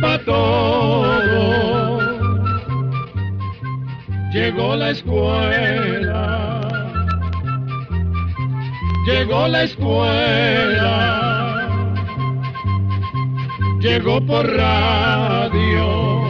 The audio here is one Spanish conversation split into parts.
para todo. Llegó la escuela, llegó la escuela, llegó por radio.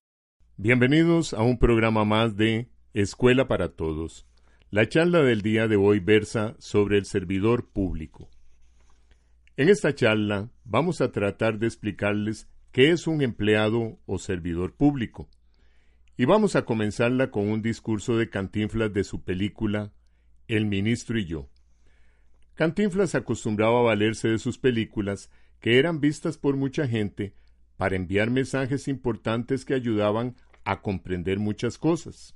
Bienvenidos a un programa más de Escuela para Todos. La charla del día de hoy versa sobre el servidor público. En esta charla vamos a tratar de explicarles qué es un empleado o servidor público. Y vamos a comenzarla con un discurso de Cantinflas de su película El ministro y yo. Cantinflas acostumbraba valerse de sus películas, que eran vistas por mucha gente, para enviar mensajes importantes que ayudaban a comprender muchas cosas.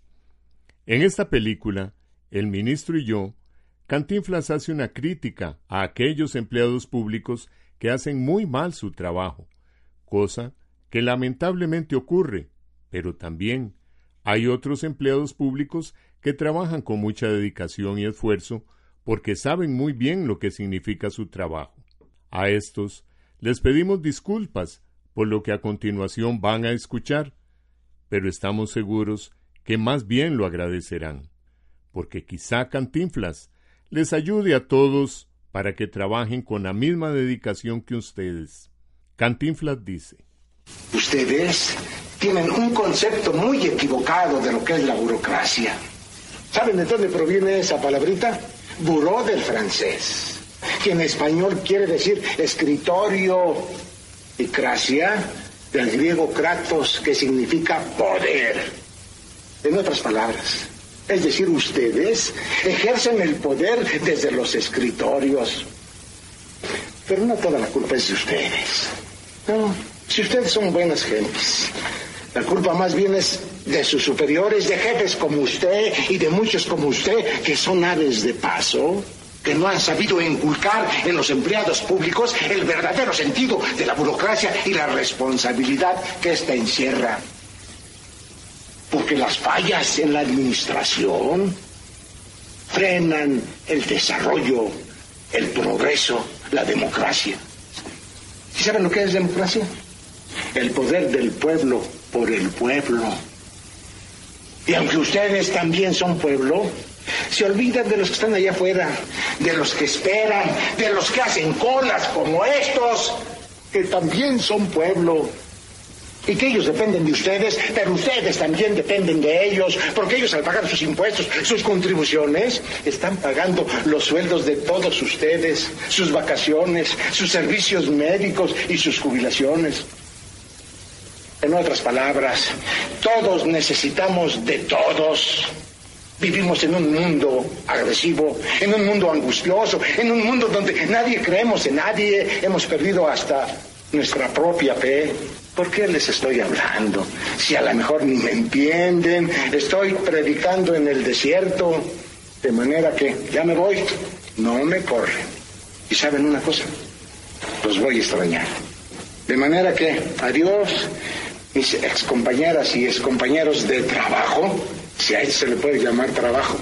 En esta película, El ministro y yo, Cantinflas hace una crítica a aquellos empleados públicos que hacen muy mal su trabajo, cosa que lamentablemente ocurre, pero también hay otros empleados públicos que trabajan con mucha dedicación y esfuerzo porque saben muy bien lo que significa su trabajo. A estos les pedimos disculpas por lo que a continuación van a escuchar, pero estamos seguros que más bien lo agradecerán, porque quizá Cantinflas les ayude a todos para que trabajen con la misma dedicación que ustedes. Cantinflas dice, Ustedes tienen un concepto muy equivocado de lo que es la burocracia. ¿Saben de dónde proviene esa palabrita? Buró del francés, que en español quiere decir escritorio y cracia del griego kratos, que significa poder. En otras palabras, es decir, ustedes ejercen el poder desde los escritorios. Pero no toda la culpa es de ustedes. No, si ustedes son buenas gentes, la culpa más bien es de sus superiores, de jefes como usted y de muchos como usted, que son aves de paso, que no han sabido inculcar en los empleados públicos el verdadero sentido de la burocracia y la responsabilidad que ésta encierra. Porque las fallas en la administración frenan el desarrollo, el progreso, la democracia. ¿Y saben lo que es democracia? El poder del pueblo por el pueblo. Y aunque ustedes también son pueblo, se olvidan de los que están allá afuera, de los que esperan, de los que hacen colas como estos, que también son pueblo. Y que ellos dependen de ustedes, pero ustedes también dependen de ellos, porque ellos al pagar sus impuestos, sus contribuciones, están pagando los sueldos de todos ustedes, sus vacaciones, sus servicios médicos y sus jubilaciones. En otras palabras, todos necesitamos de todos. Vivimos en un mundo agresivo, en un mundo angustioso, en un mundo donde nadie creemos en nadie, hemos perdido hasta nuestra propia fe. ¿Por qué les estoy hablando? Si a lo mejor ni me entienden, estoy predicando en el desierto, de manera que ya me voy, no me corren. ¿Y saben una cosa? Los voy a extrañar. De manera que, adiós, mis excompañeras y excompañeros de trabajo, si a eso se le puede llamar trabajo.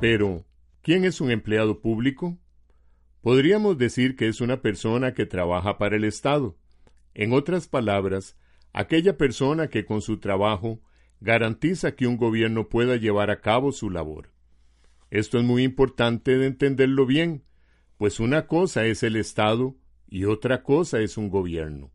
Pero, ¿quién es un empleado público? Podríamos decir que es una persona que trabaja para el Estado. En otras palabras, aquella persona que con su trabajo garantiza que un gobierno pueda llevar a cabo su labor. Esto es muy importante de entenderlo bien, pues una cosa es el Estado y otra cosa es un gobierno.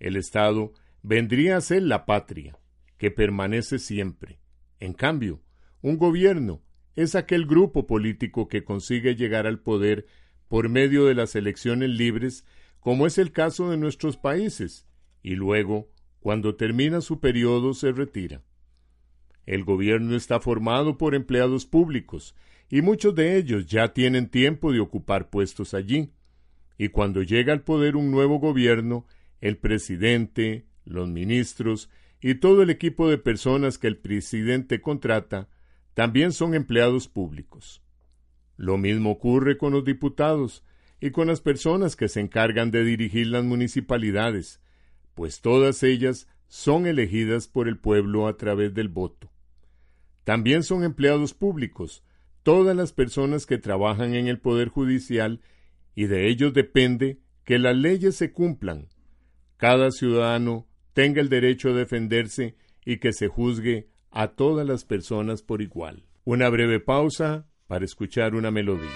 El Estado vendría a ser la patria, que permanece siempre. En cambio, un gobierno es aquel grupo político que consigue llegar al poder por medio de las elecciones libres, como es el caso de nuestros países, y luego, cuando termina su periodo, se retira. El gobierno está formado por empleados públicos, y muchos de ellos ya tienen tiempo de ocupar puestos allí. Y cuando llega al poder un nuevo gobierno, el presidente, los ministros y todo el equipo de personas que el presidente contrata también son empleados públicos. Lo mismo ocurre con los diputados y con las personas que se encargan de dirigir las municipalidades, pues todas ellas son elegidas por el pueblo a través del voto. También son empleados públicos todas las personas que trabajan en el Poder Judicial y de ellos depende que las leyes se cumplan. Cada ciudadano tenga el derecho a defenderse y que se juzgue a todas las personas por igual. Una breve pausa para escuchar una melodía.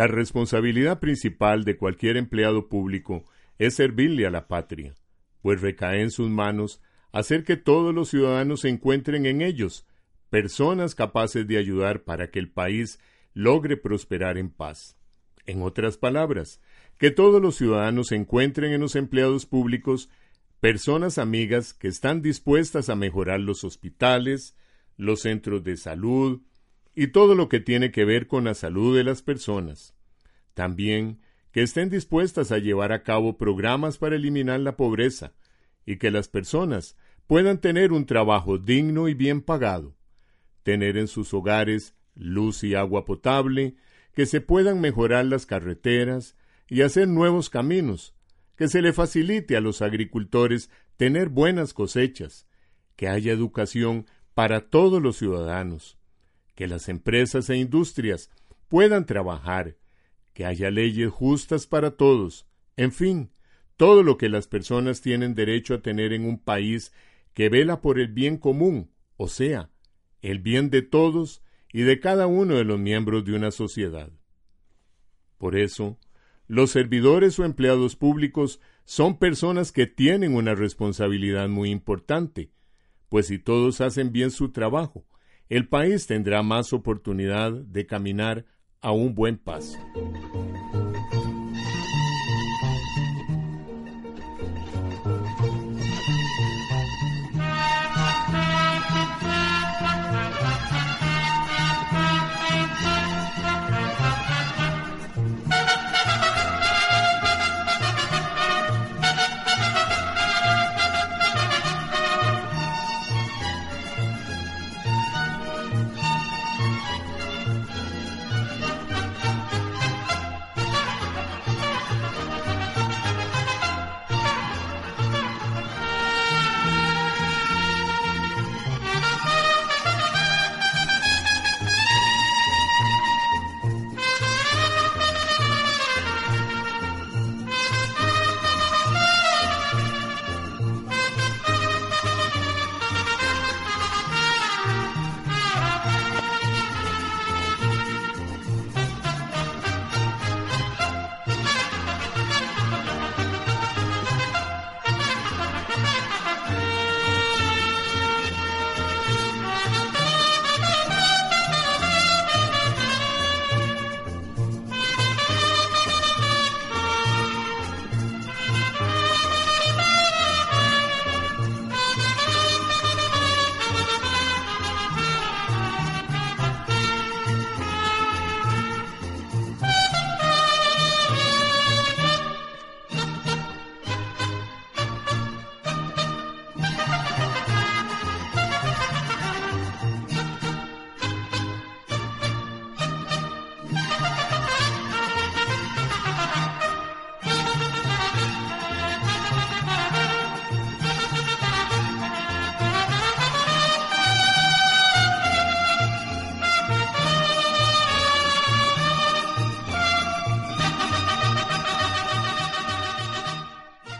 La responsabilidad principal de cualquier empleado público es servirle a la patria, pues recae en sus manos hacer que todos los ciudadanos se encuentren en ellos, personas capaces de ayudar para que el país logre prosperar en paz. En otras palabras, que todos los ciudadanos encuentren en los empleados públicos personas amigas que están dispuestas a mejorar los hospitales, los centros de salud, y todo lo que tiene que ver con la salud de las personas. También que estén dispuestas a llevar a cabo programas para eliminar la pobreza y que las personas puedan tener un trabajo digno y bien pagado, tener en sus hogares luz y agua potable, que se puedan mejorar las carreteras y hacer nuevos caminos, que se le facilite a los agricultores tener buenas cosechas, que haya educación para todos los ciudadanos, que las empresas e industrias puedan trabajar, que haya leyes justas para todos, en fin, todo lo que las personas tienen derecho a tener en un país que vela por el bien común, o sea, el bien de todos y de cada uno de los miembros de una sociedad. Por eso, los servidores o empleados públicos son personas que tienen una responsabilidad muy importante, pues si todos hacen bien su trabajo, el país tendrá más oportunidad de caminar a un buen paso.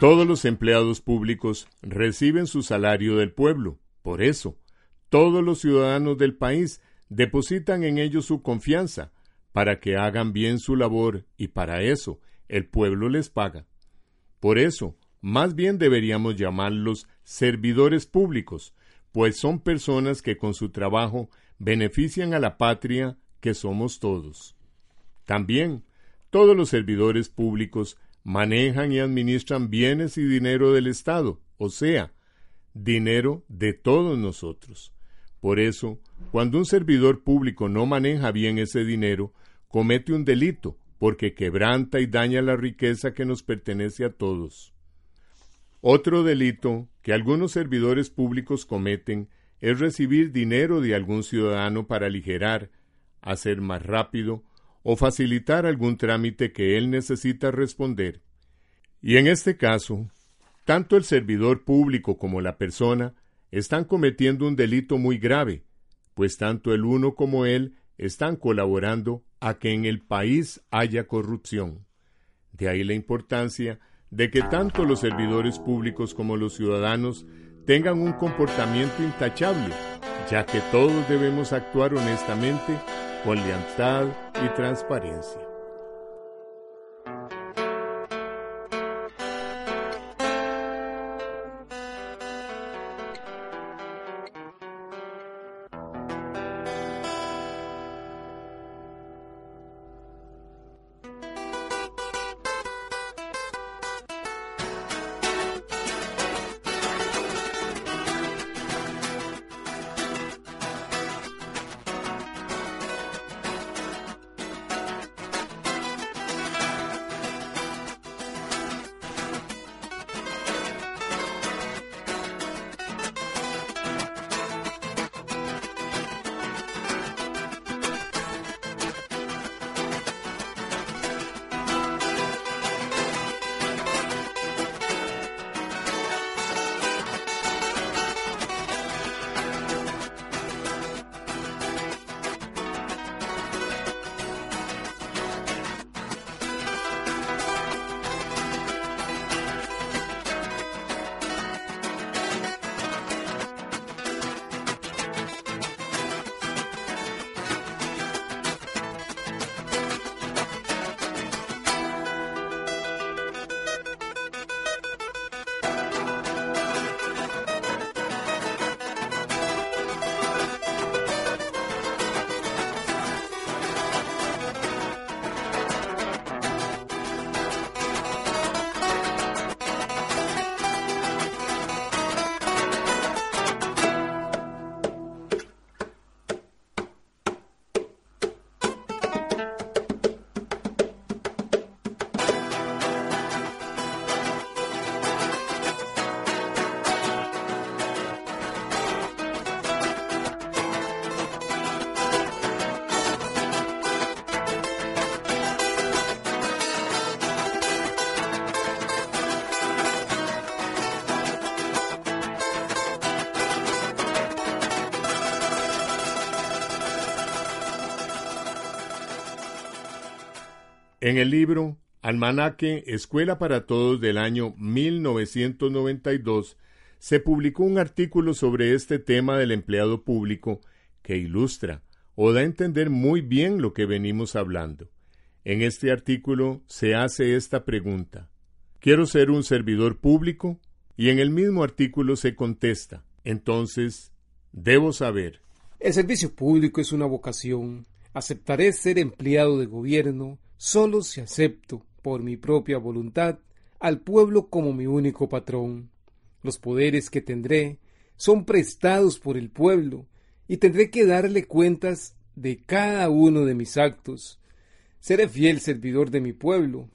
Todos los empleados públicos reciben su salario del pueblo. Por eso, todos los ciudadanos del país depositan en ellos su confianza para que hagan bien su labor y para eso el pueblo les paga. Por eso, más bien deberíamos llamarlos servidores públicos, pues son personas que con su trabajo benefician a la patria que somos todos. También, todos los servidores públicos manejan y administran bienes y dinero del Estado, o sea, dinero de todos nosotros. Por eso, cuando un servidor público no maneja bien ese dinero, comete un delito, porque quebranta y daña la riqueza que nos pertenece a todos. Otro delito que algunos servidores públicos cometen es recibir dinero de algún ciudadano para aligerar, hacer más rápido o facilitar algún trámite que él necesita responder. Y en este caso, tanto el servidor público como la persona están cometiendo un delito muy grave, pues tanto el uno como él están colaborando a que en el país haya corrupción. De ahí la importancia de que tanto los servidores públicos como los ciudadanos tengan un comportamiento intachable, ya que todos debemos actuar honestamente con lealtad y transparencia. En el libro Almanaque Escuela para Todos del año 1992 se publicó un artículo sobre este tema del empleado público que ilustra o da a entender muy bien lo que venimos hablando. En este artículo se hace esta pregunta. ¿Quiero ser un servidor público? Y en el mismo artículo se contesta. Entonces, debo saber. El servicio público es una vocación. Aceptaré ser empleado de gobierno solo si acepto, por mi propia voluntad, al pueblo como mi único patrón. Los poderes que tendré son prestados por el pueblo y tendré que darle cuentas de cada uno de mis actos. Seré fiel servidor de mi pueblo,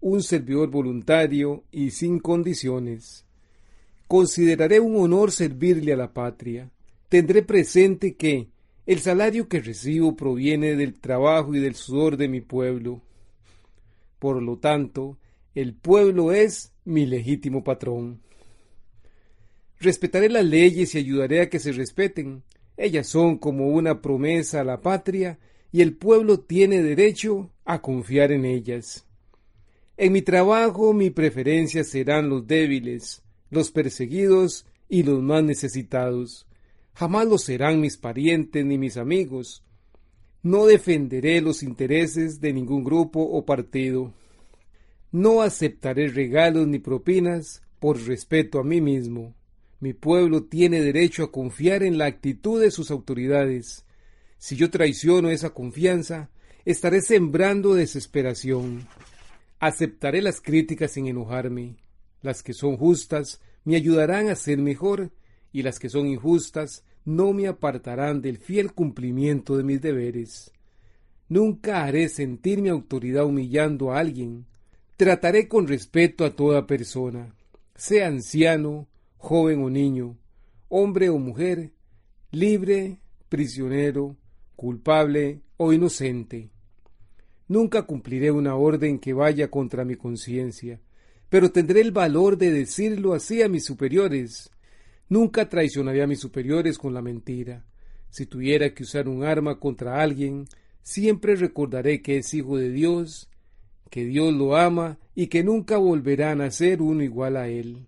un servidor voluntario y sin condiciones. Consideraré un honor servirle a la patria. Tendré presente que el salario que recibo proviene del trabajo y del sudor de mi pueblo. Por lo tanto, el pueblo es mi legítimo patrón. Respetaré las leyes y ayudaré a que se respeten. Ellas son como una promesa a la patria y el pueblo tiene derecho a confiar en ellas. En mi trabajo mi preferencia serán los débiles, los perseguidos y los más necesitados. Jamás lo serán mis parientes ni mis amigos. No defenderé los intereses de ningún grupo o partido. No aceptaré regalos ni propinas por respeto a mí mismo. Mi pueblo tiene derecho a confiar en la actitud de sus autoridades. Si yo traiciono esa confianza, estaré sembrando desesperación. Aceptaré las críticas sin enojarme. Las que son justas me ayudarán a ser mejor y las que son injustas no me apartarán del fiel cumplimiento de mis deberes. Nunca haré sentir mi autoridad humillando a alguien. Trataré con respeto a toda persona, sea anciano, joven o niño, hombre o mujer, libre, prisionero, culpable o inocente. Nunca cumpliré una orden que vaya contra mi conciencia, pero tendré el valor de decirlo así a mis superiores, Nunca traicionaré a mis superiores con la mentira. Si tuviera que usar un arma contra alguien, siempre recordaré que es hijo de Dios, que Dios lo ama y que nunca volverá a nacer uno igual a él.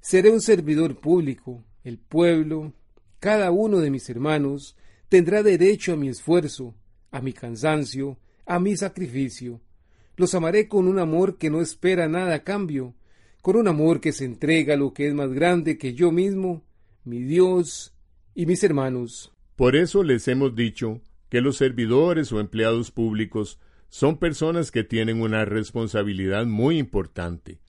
Seré un servidor público, el pueblo, cada uno de mis hermanos, tendrá derecho a mi esfuerzo, a mi cansancio, a mi sacrificio. Los amaré con un amor que no espera nada a cambio, con un amor que se entrega a lo que es más grande que yo mismo, mi Dios y mis hermanos. Por eso les hemos dicho que los servidores o empleados públicos son personas que tienen una responsabilidad muy importante,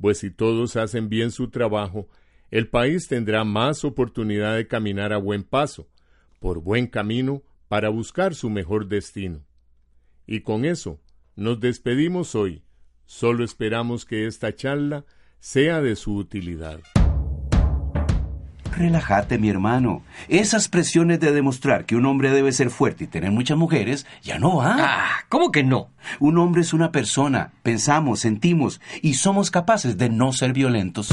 pues si todos hacen bien su trabajo, el país tendrá más oportunidad de caminar a buen paso, por buen camino, para buscar su mejor destino. Y con eso, nos despedimos hoy, Solo esperamos que esta charla sea de su utilidad. Relájate, mi hermano. Esas presiones de demostrar que un hombre debe ser fuerte y tener muchas mujeres ya no van. Ah, ¿cómo que no? Un hombre es una persona. Pensamos, sentimos y somos capaces de no ser violentos.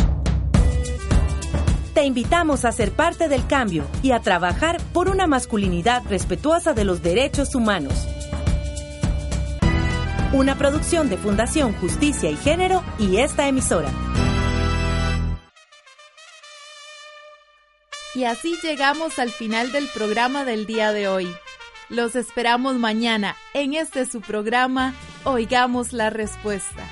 Te invitamos a ser parte del cambio y a trabajar por una masculinidad respetuosa de los derechos humanos una producción de Fundación Justicia y Género y esta emisora. Y así llegamos al final del programa del día de hoy. Los esperamos mañana en este su programa Oigamos la Respuesta.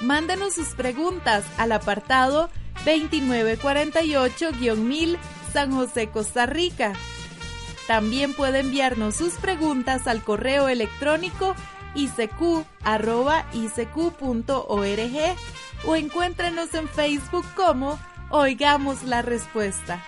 Mándenos sus preguntas al apartado 2948-1000 San José, Costa Rica. También puede enviarnos sus preguntas al correo electrónico icq.org o encuéntrenos en Facebook como Oigamos la Respuesta.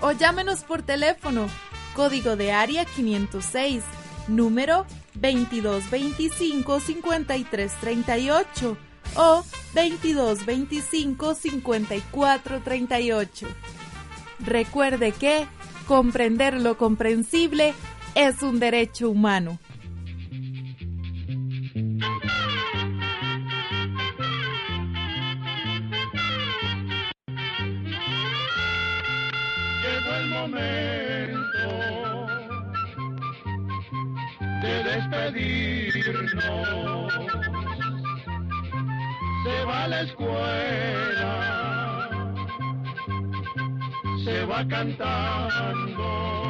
O llámenos por teléfono, código de área 506, número 2225-5338 o 2225-5438. Recuerde que comprender lo comprensible es un derecho humano. Va cantando